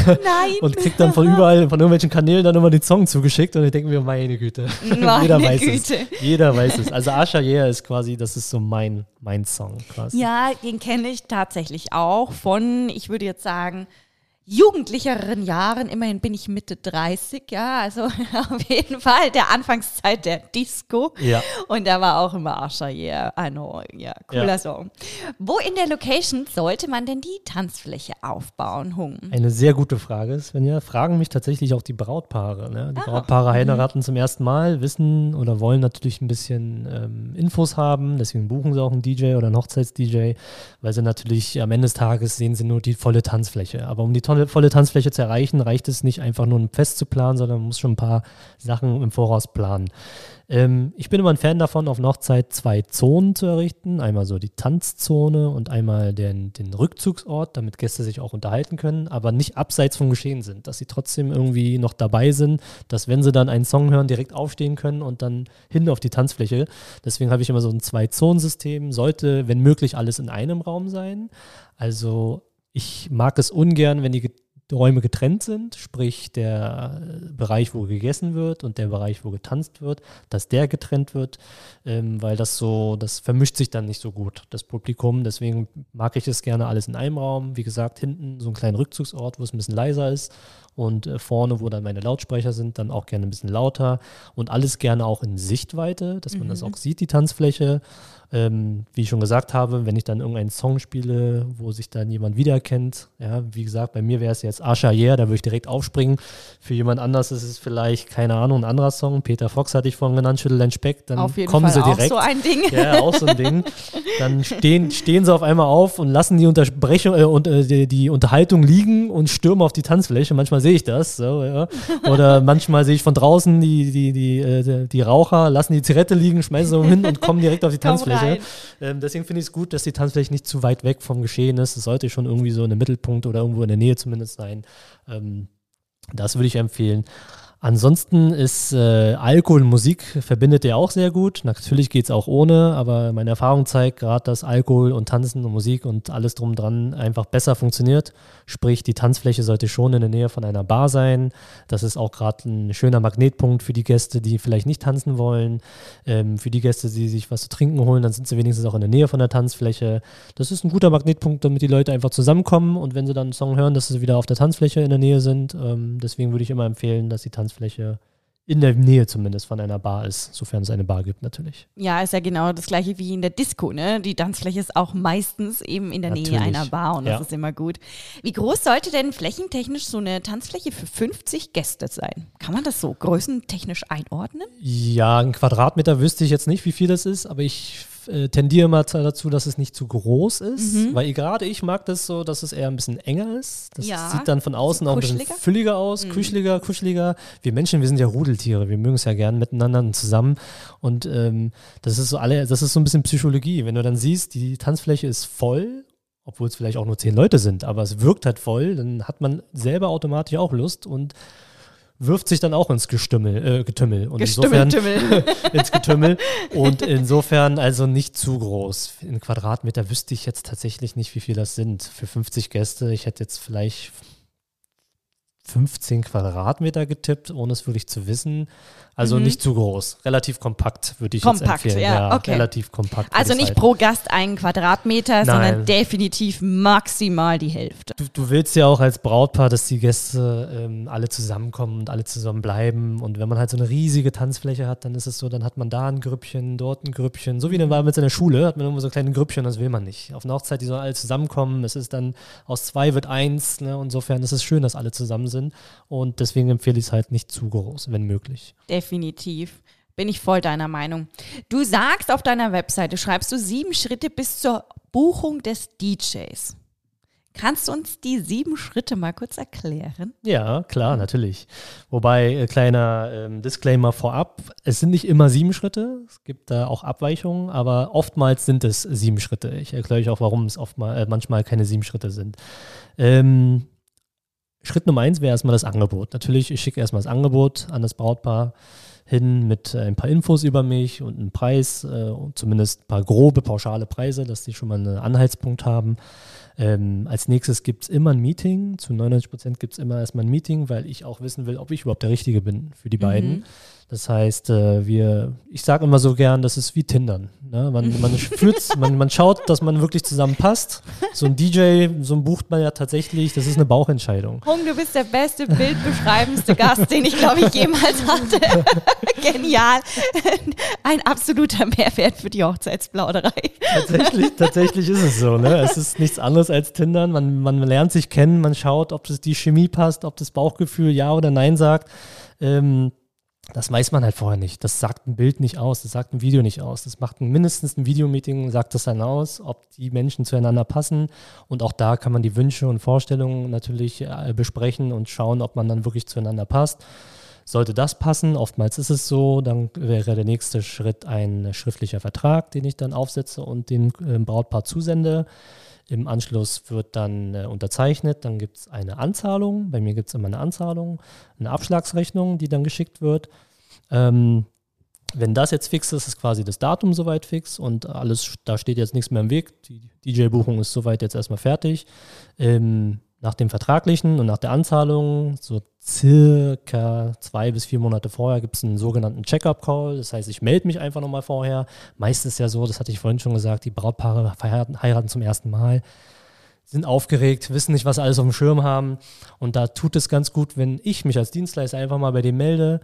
Nein. und krieg dann von überall, von irgendwelchen Kanälen dann immer den Song zugeschickt und ich denke mir, meine Güte. Meine Jeder weiß Güte. es. Jeder weiß es. Also Asha Yeah ist quasi, das ist so mein, mein Song quasi. Ja, den kenne ich tatsächlich auch von, ich würde jetzt sagen, jugendlicheren Jahren. Immerhin bin ich Mitte 30, ja, also auf jeden Fall der Anfangszeit der Disco. Ja. Und da war auch immer Asha, yeah, I know, ja, cooler Ja. Song. Wo in der Location sollte man denn die Tanzfläche aufbauen, Hung? Eine sehr gute Frage, Svenja. Fragen mich tatsächlich auch die Brautpaare. Ne? Die Brautpaare heiraten zum ersten Mal, wissen oder wollen natürlich ein bisschen ähm, Infos haben. Deswegen buchen sie auch einen DJ oder einen Hochzeits-DJ, weil sie natürlich am Ende des Tages sehen sie nur die volle Tanzfläche. Aber um die tolle, volle Tanzfläche zu erreichen, reicht es nicht einfach nur ein Fest zu planen, sondern man muss schon ein paar Sachen im Voraus planen. Ähm, ich bin immer ein Fan davon, auf einer Hochzeit zwei Zonen zu errichten. Einmal so die Tanzzone und einmal den, den Rückzugsort, damit Gäste sich auch unterhalten können, aber nicht abseits vom Geschehen sind, dass sie trotzdem irgendwie noch dabei sind, dass wenn sie dann einen Song hören, direkt aufstehen können und dann hin auf die Tanzfläche. Deswegen habe ich immer so ein Zwei-Zonen-System. Sollte, wenn möglich, alles in einem Raum sein. Also ich mag es ungern, wenn die Räume getrennt sind, sprich der Bereich, wo gegessen wird und der Bereich, wo getanzt wird, dass der getrennt wird, ähm, weil das so, das vermischt sich dann nicht so gut, das Publikum. Deswegen mag ich es gerne alles in einem Raum. Wie gesagt, hinten so einen kleinen Rückzugsort, wo es ein bisschen leiser ist und äh, vorne, wo dann meine Lautsprecher sind, dann auch gerne ein bisschen lauter und alles gerne auch in Sichtweite, dass man das auch sieht, die Tanzfläche. Ähm, wie ich schon gesagt habe, wenn ich dann irgendeinen Song spiele, wo sich dann jemand wiedererkennt, ja, wie gesagt, bei mir wäre es jetzt Asha Yeah, da würde ich direkt aufspringen. Für jemand anders ist es vielleicht, keine Ahnung, ein anderer Song. Peter Fox hatte ich vorhin genannt, Schüttel dein Speck, dann Auf jeden kommen Fall sie auch direkt. so ein Ding. Ja, auch so ein Ding. Dann stehen, stehen sie auf einmal auf und lassen die Unterbrechung äh, und äh, die, die Unterhaltung liegen und stürmen auf die Tanzfläche. Manchmal sehe ich das. So, ja. Oder manchmal sehe ich von draußen die, die, die, äh, die Raucher, lassen die Zigarette liegen, schmeißen sie hin und kommen direkt auf die Tanzfläche. Ähm, deswegen finde ich es gut, dass die Tanzfläche nicht zu weit weg vom Geschehen ist. Es sollte schon irgendwie so in der Mittelpunkt oder irgendwo in der Nähe zumindest sein. Ähm, das würde ich empfehlen. Ansonsten ist äh, Alkohol und Musik verbindet ja auch sehr gut. Natürlich geht es auch ohne, aber meine Erfahrung zeigt gerade, dass Alkohol und Tanzen und Musik und alles drum dran einfach besser funktioniert. Sprich, die Tanzfläche sollte schon in der Nähe von einer Bar sein. Das ist auch gerade ein schöner Magnetpunkt für die Gäste, die vielleicht nicht tanzen wollen. Ähm, für die Gäste, die sich was zu trinken holen, dann sind sie wenigstens auch in der Nähe von der Tanzfläche. Das ist ein guter Magnetpunkt, damit die Leute einfach zusammenkommen und wenn sie dann einen Song hören, dass sie wieder auf der Tanzfläche in der Nähe sind. Ähm, deswegen würde ich immer empfehlen, dass die Tanzfläche in der Nähe zumindest von einer Bar ist, sofern es eine Bar gibt natürlich. Ja, ist ja genau das gleiche wie in der Disco, ne? Die Tanzfläche ist auch meistens eben in der Nähe Natürlich. einer Bar und das Ja. ist immer gut. Wie groß sollte denn flächentechnisch so eine Tanzfläche für 50 Gäste sein? Kann man das so größentechnisch einordnen? Ja, ein Quadratmeter wüsste ich jetzt nicht, wie viel das ist, aber ich äh, tendiere mal zu- dazu, dass es nicht zu groß ist, Mhm. weil gerade ich mag das so, dass es eher ein bisschen enger ist. Das Ja. sieht dann von außen auch ein bisschen? Mhm. fülliger aus, kuscheliger, kuscheliger. Wir Menschen, wir sind ja Rudeltiere, wir mögen es ja gern miteinander und zusammen und ähm, das ist so alle, das ist so ein bisschen Psychologie. Wenn du dann siehst, die Tanzfläche ist voll obwohl es vielleicht auch nur zehn Leute sind, aber es wirkt halt voll, dann hat man selber automatisch auch Lust und wirft sich dann auch ins Gestümmel, äh, Getümmel. Und Gestümmel, insofern ins Getümmel. Und insofern also nicht zu groß. In Quadratmeter wüsste ich jetzt tatsächlich nicht, wie viel das sind. Für 50 Gäste, ich hätte jetzt vielleicht 15 Quadratmeter getippt, ohne es wirklich zu wissen. Also Mhm. nicht zu groß. Relativ kompakt, würde ich Kompakt, jetzt empfehlen. ja, okay. relativ kompakt. Also ich nicht sagen. pro Gast einen Quadratmeter, Nein. sondern definitiv maximal die Hälfte. Du, du willst ja auch als Brautpaar, dass die Gäste ähm, alle zusammenkommen und alle zusammen bleiben. Und wenn man halt so eine riesige Tanzfläche hat, dann ist es so, dann hat man da ein Grüppchen, dort ein Grüppchen. So wie dann war mit seiner Schule, hat man immer so kleine Grüppchen, das will man nicht. Auf einer Hochzeit, die sollen alle zusammenkommen. Es ist dann aus zwei wird eins. Ne? Insofern ist es schön, dass alle zusammen sind. Und deswegen empfehle ich es halt nicht zu groß, wenn möglich. Definitiv. Bin ich voll deiner Meinung. Du sagst auf deiner Webseite, schreibst du sieben Schritte bis zur Buchung des DJs. Kannst du uns die sieben Schritte mal kurz erklären? Ja, klar, natürlich. Wobei, äh, kleiner ähm, Disclaimer vorab, es sind nicht immer sieben Schritte, es gibt da auch Abweichungen, aber oftmals sind es sieben Schritte. Ich erkläre euch auch, warum es oftmal, äh, manchmal keine sieben Schritte sind. Ähm, Schritt Nummer eins wäre erstmal das Angebot. Natürlich, ich schicke erstmal das Angebot an das Brautpaar hin mit äh, ein paar Infos über mich und einem Preis, äh, und zumindest ein paar grobe, pauschale Preise, dass die schon mal einen Anhaltspunkt haben. Ähm, als nächstes gibt es immer ein Meeting. Zu 99 Prozent gibt es immer erstmal ein Meeting, weil ich auch wissen will, ob ich überhaupt der Richtige bin für die beiden. Das heißt, äh, wir, ich sage immer so gern, das ist wie Tindern. Ne? Man, man, führt, man, man schaut, dass man wirklich zusammenpasst. So ein DJ, so ein bucht man ja tatsächlich, das ist eine Bauchentscheidung. Hung, du bist der beste, bildbeschreibendste Gast, den ich, glaube ich, jemals hatte. Genial. Ein absoluter Mehrwert für die Hochzeitsplauderei. Tatsächlich, tatsächlich ist es so. Ne? Es ist nichts anderes als Tindern. Man, man lernt sich kennen, man schaut, ob das die Chemie passt, ob das Bauchgefühl ja oder nein sagt. Ähm, das weiß man halt vorher nicht. Das sagt ein Bild nicht aus, das sagt ein Video nicht aus. Das macht ein, mindestens ein Videomeeting, sagt das dann aus, ob die Menschen zueinander passen. Und auch da kann man die Wünsche und Vorstellungen natürlich äh, besprechen und schauen, ob man dann wirklich zueinander passt. Sollte das passen, oftmals ist es so, dann wäre der nächste Schritt ein schriftlicher Vertrag, den ich dann aufsetze und dem äh, Brautpaar zusende. Im Anschluss wird dann äh, unterzeichnet, dann gibt es eine Anzahlung. Bei mir gibt es immer eine Anzahlung, eine Abschlagsrechnung, die dann geschickt wird. Ähm, wenn das jetzt fix ist, ist quasi das Datum soweit fix und alles, da steht jetzt nichts mehr im Weg. Die DJ-Buchung ist soweit jetzt erstmal fertig. Ähm, nach dem Vertraglichen und nach der Anzahlung, so circa zwei bis vier Monate vorher, gibt es einen sogenannten Check-up-Call. Das heißt, ich melde mich einfach nochmal vorher. Meist ist ja so, das hatte ich vorhin schon gesagt, die Brautpaare heiraten, zum ersten Mal, sind aufgeregt, wissen nicht, was alles auf dem Schirm haben. Und da tut es ganz gut, wenn ich mich als Dienstleister einfach mal bei dem melde.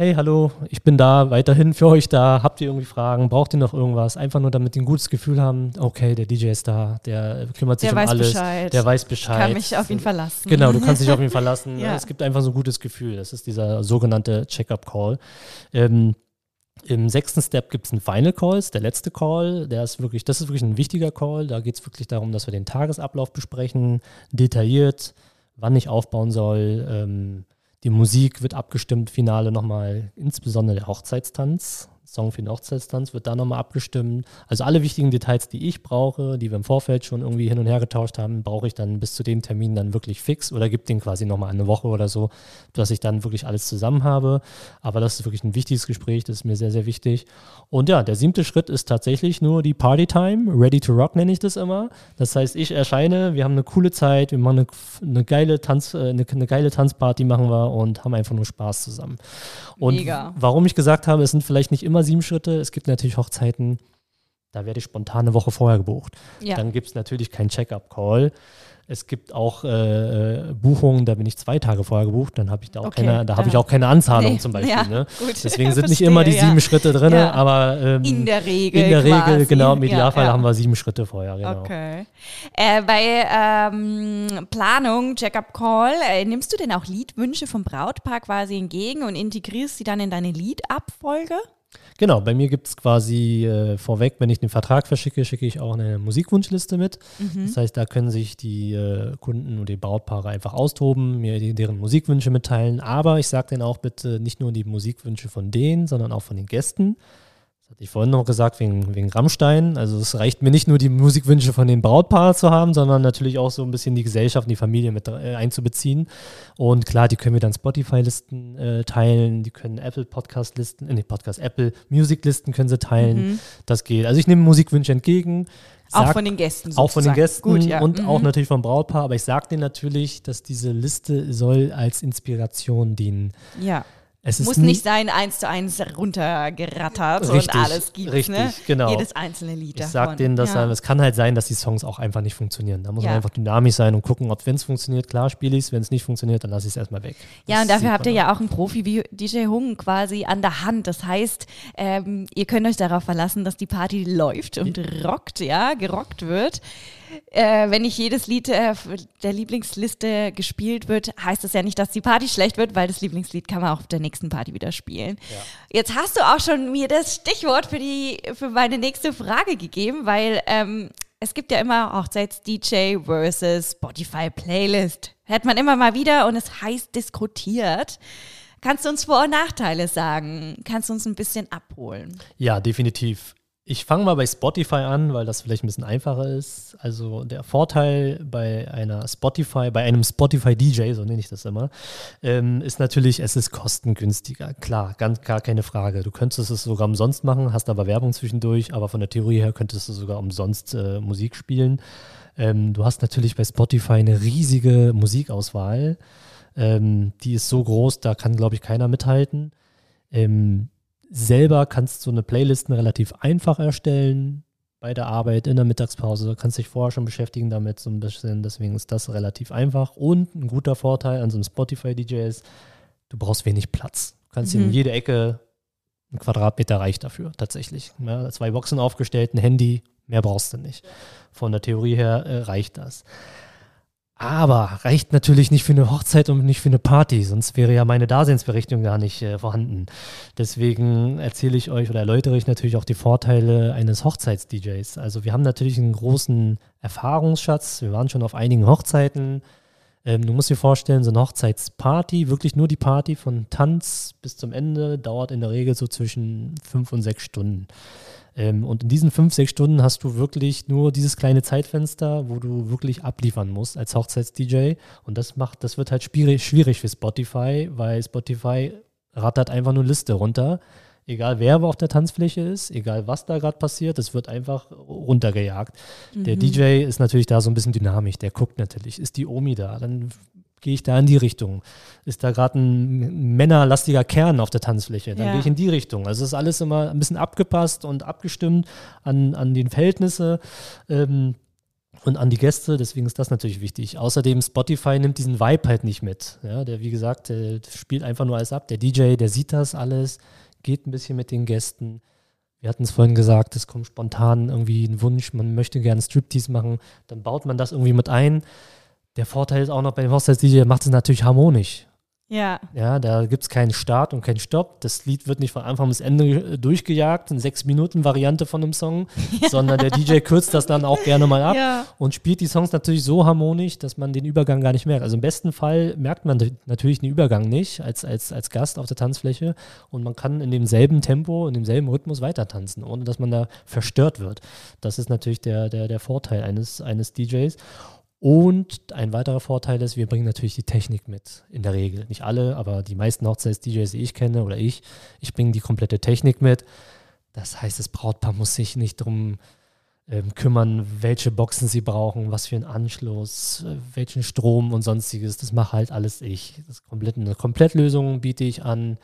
Hey, hallo, ich bin da, weiterhin für euch da. Habt ihr irgendwie Fragen? Braucht ihr noch irgendwas? Einfach nur, damit die ein gutes Gefühl haben, okay, der DJ ist da, der kümmert sich Der um weiß alles. Bescheid. Der weiß Bescheid. Kann mich auf ihn verlassen. Genau, du kannst dich auf ihn verlassen. Ja. Es gibt einfach so ein gutes Gefühl. Das ist dieser sogenannte Check-up-Call. Ähm, Im sechsten Step gibt es einen Final Call, der letzte Call. Der ist wirklich, das ist wirklich ein wichtiger Call. Da geht es wirklich darum, dass wir den Tagesablauf besprechen, detailliert, wann ich aufbauen soll. Ähm, die Musik wird abgestimmt, Finale nochmal, insbesondere der Hochzeitstanz. Song für den Hochzeitstanz wird da nochmal abgestimmt. Also alle wichtigen Details, die ich brauche, die wir im Vorfeld schon irgendwie hin und her getauscht haben, brauche ich dann bis zu dem Termin dann wirklich fix oder gibt den quasi nochmal eine Woche oder so, dass ich dann wirklich alles zusammen habe. Aber das ist wirklich ein wichtiges Gespräch, das ist mir sehr, sehr wichtig. Und ja, der siebte Schritt ist tatsächlich nur die Partytime. Ready to rock nenne ich das immer. Das heißt, ich erscheine, wir haben eine coole Zeit, wir machen eine, eine geile Tanz, äh, eine, eine geile Tanzparty machen wir und haben einfach nur Spaß zusammen. Und Mega. warum ich gesagt habe, es sind vielleicht nicht immer sieben Schritte, es gibt natürlich Hochzeiten, da werde ich spontan eine Woche vorher gebucht. Ja. Dann gibt es natürlich keinen Check-up-Call. Es gibt auch äh, äh, Buchungen, da bin ich zwei Tage vorher gebucht, dann habe ich da auch Okay, keine, da habe ja. ich auch keine Anzahlung Nee, zum Beispiel. ja, ne? Deswegen sind nicht immer die ja. sieben Schritte drin, aber ähm, In der Regel. in der Regel, quasi. genau, im Idealfall haben wir sieben Schritte vorher, genau. Okay. Äh, bei ähm, Planung, Check-up-Call, äh, nimmst du denn auch Liedwünsche vom Brautpaar quasi entgegen und integrierst sie dann in deine Liedabfolge? Genau, bei mir gibt es quasi äh, vorweg, wenn ich den Vertrag verschicke, schicke ich auch eine Musikwunschliste mit. Mhm. Das heißt, da können sich die äh, Kunden und die Brautpaare einfach austoben, mir die, deren Musikwünsche mitteilen. Aber ich sage denen auch bitte nicht nur die Musikwünsche von denen, sondern auch von den Gästen. Das hatte ich vorhin noch gesagt, wegen, wegen Rammstein. Also es reicht mir nicht nur die Musikwünsche von den Brautpaaren zu haben, sondern natürlich auch so ein bisschen die Gesellschaft und die Familie mit äh, einzubeziehen. Und klar, die können wir dann Spotify-Listen äh, teilen, die können Apple Podcast-Listen, äh, nee, Podcast, Apple Music-Listen können sie teilen. Mhm. Das geht. Also ich nehme Musikwünsche entgegen. Auch sag- von den Gästen auch von den sozusagen. Gästen Gut, ja. und Mhm. auch natürlich vom Brautpaar, aber ich sage denen natürlich, dass diese Liste soll als Inspiration dienen. Ja. Es Muss nicht sein, eins zu eins runtergerattert Richtig, und alles gibt richtig, ne? genau. Jedes einzelne Lied Ich davon. sag denen, dass ja. es kann halt sein, dass die Songs auch einfach nicht funktionieren. Da muss Ja. man einfach dynamisch sein und gucken, ob wenn es funktioniert, klar spiele ich es, wenn es nicht funktioniert, dann lasse ich es erstmal weg. Ja, Das und dafür habt ihr ja auch einen Profi wie DJ Hung quasi an der Hand. Das heißt, ähm, ihr könnt euch darauf verlassen, dass die Party läuft und rockt, ja, gerockt wird. Äh, wenn nicht jedes Lied äh, der Lieblingsliste gespielt wird, heißt das ja nicht, dass die Party schlecht wird, weil das Lieblingslied kann man auch auf der nächsten Party wieder spielen. Jetzt hast du auch schon mir das Stichwort für die für meine nächste Frage gegeben, weil ähm, es gibt ja immer Hochzeits-DJ versus Spotify-Playlist. Hört man immer mal wieder und es heißt diskutiert. Kannst du uns Vor- und Nachteile sagen? Kannst du uns ein bisschen abholen? Ja, definitiv. Ich fange mal bei Spotify an, weil das vielleicht ein bisschen einfacher ist. Also der Vorteil bei einer Spotify, bei einem Spotify DJ, so nenne ich das immer, ähm, ist natürlich, es ist kostengünstiger. Klar, ganz gar keine Frage. Du könntest es sogar umsonst machen, hast aber Werbung zwischendurch, aber von der Theorie her könntest du sogar umsonst äh, Musik spielen. Ähm, du hast natürlich bei Spotify eine riesige Musikauswahl. Ähm, die ist so groß, da kann, glaube ich, keiner mithalten. Ähm, selber kannst du eine Playlisten relativ einfach erstellen bei der Arbeit in der Mittagspause. Du kannst dich vorher schon beschäftigen damit so ein bisschen. Deswegen ist das relativ einfach. Und ein guter Vorteil an so einem Spotify-DJ ist, du brauchst wenig Platz. Du kannst Mhm. in jede Ecke ein Quadratmeter reicht dafür tatsächlich. Ja, zwei Boxen aufgestellt, ein Handy, mehr brauchst du nicht. Von der Theorie her äh, reicht das. Aber reicht natürlich nicht für eine Hochzeit und nicht für eine Party, sonst wäre ja meine Daseinsberechtigung gar nicht äh, vorhanden. Deswegen erzähle ich euch oder erläutere ich natürlich auch die Vorteile eines Hochzeits-DJs. Also wir haben natürlich einen großen Erfahrungsschatz. Wir waren schon auf einigen Hochzeiten. Ähm, du musst dir vorstellen, so eine Hochzeitsparty, wirklich nur die Party von Tanz bis zum Ende, dauert in der Regel so zwischen fünf und sechs Stunden. Ähm, und in diesen fünf, sechs Stunden hast du wirklich nur dieses kleine Zeitfenster, wo du wirklich abliefern musst als Hochzeits-DJ. Und das macht, das wird halt schwierig, schwierig für Spotify, weil Spotify rattert einfach nur Liste runter. Egal wer auf der Tanzfläche ist, egal was da gerade passiert, es wird einfach runtergejagt. Der DJ ist natürlich da so ein bisschen dynamisch, der guckt natürlich, ist die Omi da, dann gehe ich da in die Richtung. Ist da gerade ein männerlastiger Kern auf der Tanzfläche, dann Ja. gehe ich in die Richtung. Also es ist alles immer ein bisschen abgepasst und abgestimmt an, an den Verhältnisse. Ähm, und an die Gäste, deswegen ist das natürlich wichtig. Außerdem, Spotify nimmt diesen Vibe halt nicht mit. Ja, der, wie gesagt, der spielt einfach nur alles ab. Der DJ, der sieht das alles, geht ein bisschen mit den Gästen. Wir hatten es vorhin gesagt, es kommt spontan irgendwie ein Wunsch, man möchte gerne Striptease machen, dann baut man das irgendwie mit ein. Der Vorteil ist auch noch bei dem Hochzeits-DJ, der macht es natürlich harmonisch. Ja. Ja, da gibt es keinen Start und keinen Stopp. Das Lied wird nicht von Anfang bis Ende durchgejagt, eine sechs Minuten Variante von einem Song, sondern der DJ kürzt das dann auch gerne mal ab Ja. und spielt die Songs natürlich so harmonisch, dass man den Übergang gar nicht merkt. Also im besten Fall merkt man natürlich den Übergang nicht als, als, als Gast auf der Tanzfläche und man kann in demselben Tempo, in demselben Rhythmus weiter tanzen, ohne dass man da verstört wird. Das ist natürlich der, der, der Vorteil eines, eines DJs. Und ein weiterer Vorteil ist, wir bringen natürlich die Technik mit, in der Regel. Nicht alle, aber die meisten Hochzeits-DJs, die ich kenne oder ich, ich bringe die komplette Technik mit. Das heißt, das Brautpaar muss sich nicht drum ähm, kümmern, welche Boxen sie brauchen, was für einen Anschluss, äh, welchen Strom und sonstiges. Das mache halt alles ich. Das komplett, eine Komplettlösung biete ich an.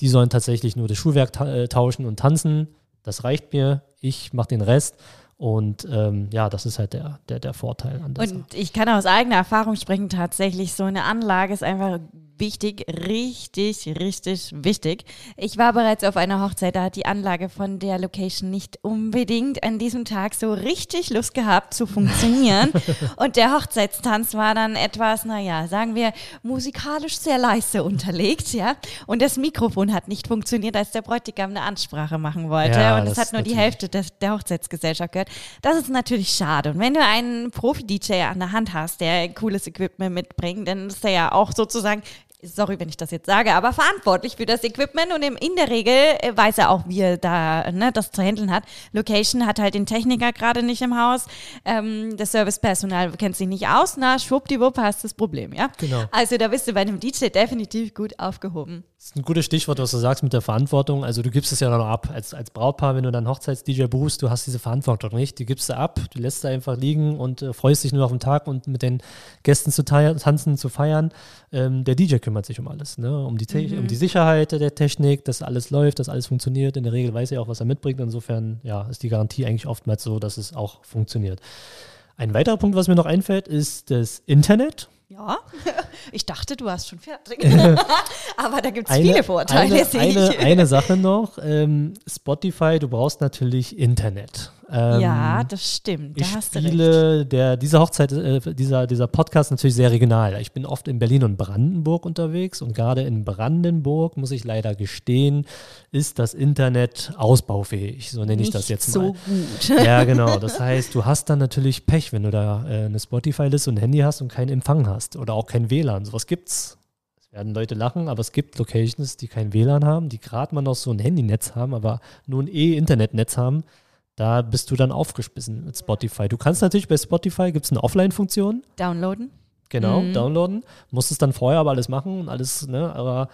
Die sollen tatsächlich nur das Schuhwerk ta äh, tauschen und tanzen. Das reicht mir. Ich mache den Rest. Und ähm, ja, das ist halt der, der, der Vorteil an der Sache. Und ich kann aus eigener Erfahrung sprechen, tatsächlich, so eine Anlage ist einfach wichtig, richtig, richtig wichtig. Ich war bereits auf einer Hochzeit, da hat die Anlage von der Location nicht unbedingt an diesem Tag so richtig Lust gehabt zu funktionieren. Und der Hochzeitstanz war dann etwas, naja, sagen wir, musikalisch sehr leise unterlegt, ja. Und das Mikrofon hat nicht funktioniert, als der Bräutigam eine Ansprache machen wollte. Ja, und es hat nur die. Hälfte des, der Hochzeitsgesellschaft gehört. Das ist natürlich schade. Und wenn du einen Profi-DJ an der Hand hast, der cooles Equipment mitbringt, dann ist er ja auch sozusagen sorry, wenn ich das jetzt sage, aber verantwortlich für das Equipment und in der Regel äh, weiß er auch, wie er da ne, das zu handeln hat. Location hat halt den Techniker gerade nicht im Haus, ähm, das Servicepersonal kennt sich nicht aus, na, schwuppdiwupp hast das Problem, ja? Genau. Also da bist du bei einem DJ definitiv gut aufgehoben. Das ist ein gutes Stichwort, was du sagst mit der Verantwortung. Also du gibst es ja dann ab. Als, als Brautpaar, wenn du dann Hochzeits-DJ buchst, du hast diese Verantwortung nicht. Die gibst du ab, du lässt sie einfach liegen und äh, freust dich nur auf den Tag und mit den Gästen zu tanzen, zu feiern. Ähm, der DJ kümmert sich um alles, ne? um, die mhm. um die Sicherheit der Technik, dass alles läuft, dass alles funktioniert. In der Regel weiß er auch, was er mitbringt. Insofern ja, ist die Garantie eigentlich oftmals so, dass es auch funktioniert. Ein weiterer Punkt, was mir noch einfällt, ist das Internet. Ja, ich dachte, du hast schon fertig. Aber da gibt es viele Vorteile. Eine, eine, eine, Sache noch, ähm, Spotify, du brauchst natürlich Internet. Ähm, ja, das stimmt. Da ich spiele der, diese Hochzeit, äh, dieser, dieser Podcast natürlich sehr regional. Ich bin oft in Berlin und Brandenburg unterwegs und gerade in Brandenburg, muss ich leider gestehen, ist das Internet ausbaufähig. So nenne ich das jetzt mal. so gut. Ja, genau. Das heißt, du hast dann natürlich Pech, wenn du da äh, eine Spotify-Liste und ein Handy hast und keinen Empfang hast oder auch kein WLAN. Sowas gibt's. Es werden Leute lachen, aber es gibt Locations, die kein WLAN haben, die gerade mal noch so ein Handynetz haben, aber nur ein E-Internetnetz haben da bist du dann aufgespissen mit Spotify. Du kannst natürlich bei Spotify, gibt es eine Offline-Funktion. Downloaden. Genau, mhm. downloaden. Musst es dann vorher aber alles machen und alles, ne, aber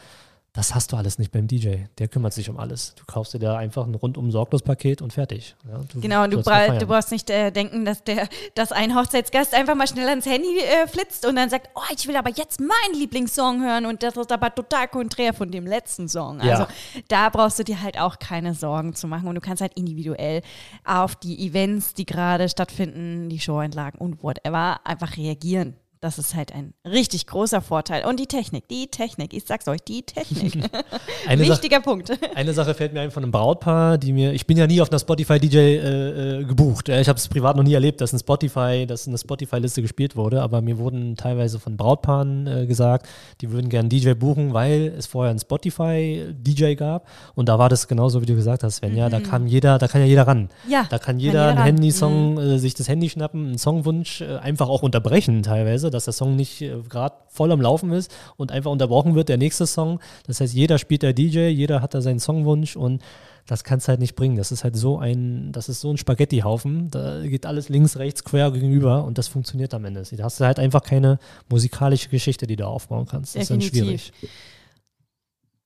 das hast du alles nicht beim DJ. Der kümmert sich um alles. Du kaufst dir da einfach ein rundum sorglos Paket und fertig. Ja, genau, und du, bra du brauchst nicht äh, denken, dass der, dass ein Hochzeitsgast einfach mal schnell ans Handy äh, flitzt und dann sagt, oh, ich will aber jetzt meinen Lieblingssong hören und das ist aber total konträr von dem letzten Song. Also ja. da brauchst du dir halt auch keine Sorgen zu machen und du kannst halt individuell auf die Events, die gerade stattfinden, die Showeinlagen und whatever, einfach reagieren. Das ist halt ein richtig großer Vorteil. Und die Technik, die Technik, ich sag's euch, die Technik. Wichtiger Sache, Punkt. Eine Sache fällt mir ein von einem Brautpaar, die mir, ich bin ja nie auf einer Spotify-DJ äh, äh, gebucht. Ich habe es privat noch nie erlebt, dass ein Spotify, dass eine Spotify-Liste gespielt wurde, aber mir wurden teilweise von Brautpaaren äh, gesagt, die würden gerne DJ buchen, weil es vorher einen Spotify-DJ gab. Und da war das genauso, wie du gesagt hast, Sven. Mhm. Ja, da kann jeder, da kann ja jeder ran. Ja. Da kann jeder, kann jeder einen Handysong, mhm. äh, sich das Handy schnappen, einen Songwunsch äh, einfach auch unterbrechen teilweise dass der Song nicht äh, gerade voll am Laufen ist und einfach unterbrochen wird, der nächste Song. Das heißt, jeder spielt der DJ, jeder hat da seinen Songwunsch und das kannst du halt nicht bringen. Das ist halt so ein, das ist so ein Spaghetti-Haufen. Da geht alles links, rechts, quer gegenüber und das funktioniert am Ende. Da hast du halt einfach keine musikalische Geschichte, die du aufbauen kannst. Das Definitiv. ist dann schwierig.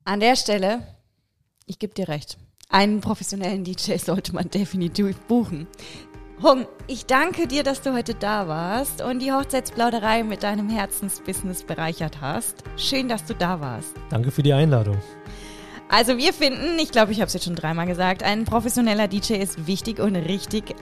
An der Stelle, ich gebe dir recht. Einen professionellen DJ sollte man definitiv buchen. Hung, ich danke dir, dass du heute da warst und die Hochzeitsplauderei mit deinem Herzensbusiness bereichert hast. Schön, dass du da warst. Danke für die Einladung. Also wir finden, ich glaube, ich habe es jetzt schon dreimal gesagt, ein professioneller DJ ist wichtig und richtig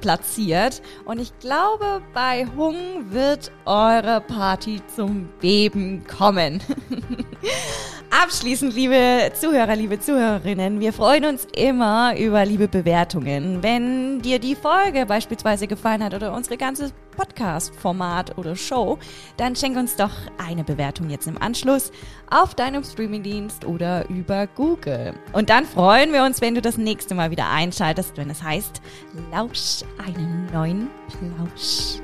platziert. Und ich glaube, bei Hung wird eure Party zum Beben kommen. Abschließend, liebe Zuhörer, liebe Zuhörerinnen, wir freuen uns immer über liebe Bewertungen. Wenn dir die Folge beispielsweise gefallen hat oder unsere ganze Podcast-Format oder Show, dann schenk uns doch eine Bewertung jetzt im Anschluss auf deinem Streamingdienst oder über Google. Und dann freuen wir uns, wenn du das nächste Mal wieder einschaltest, wenn es heißt, lausch einen neuen Plausch.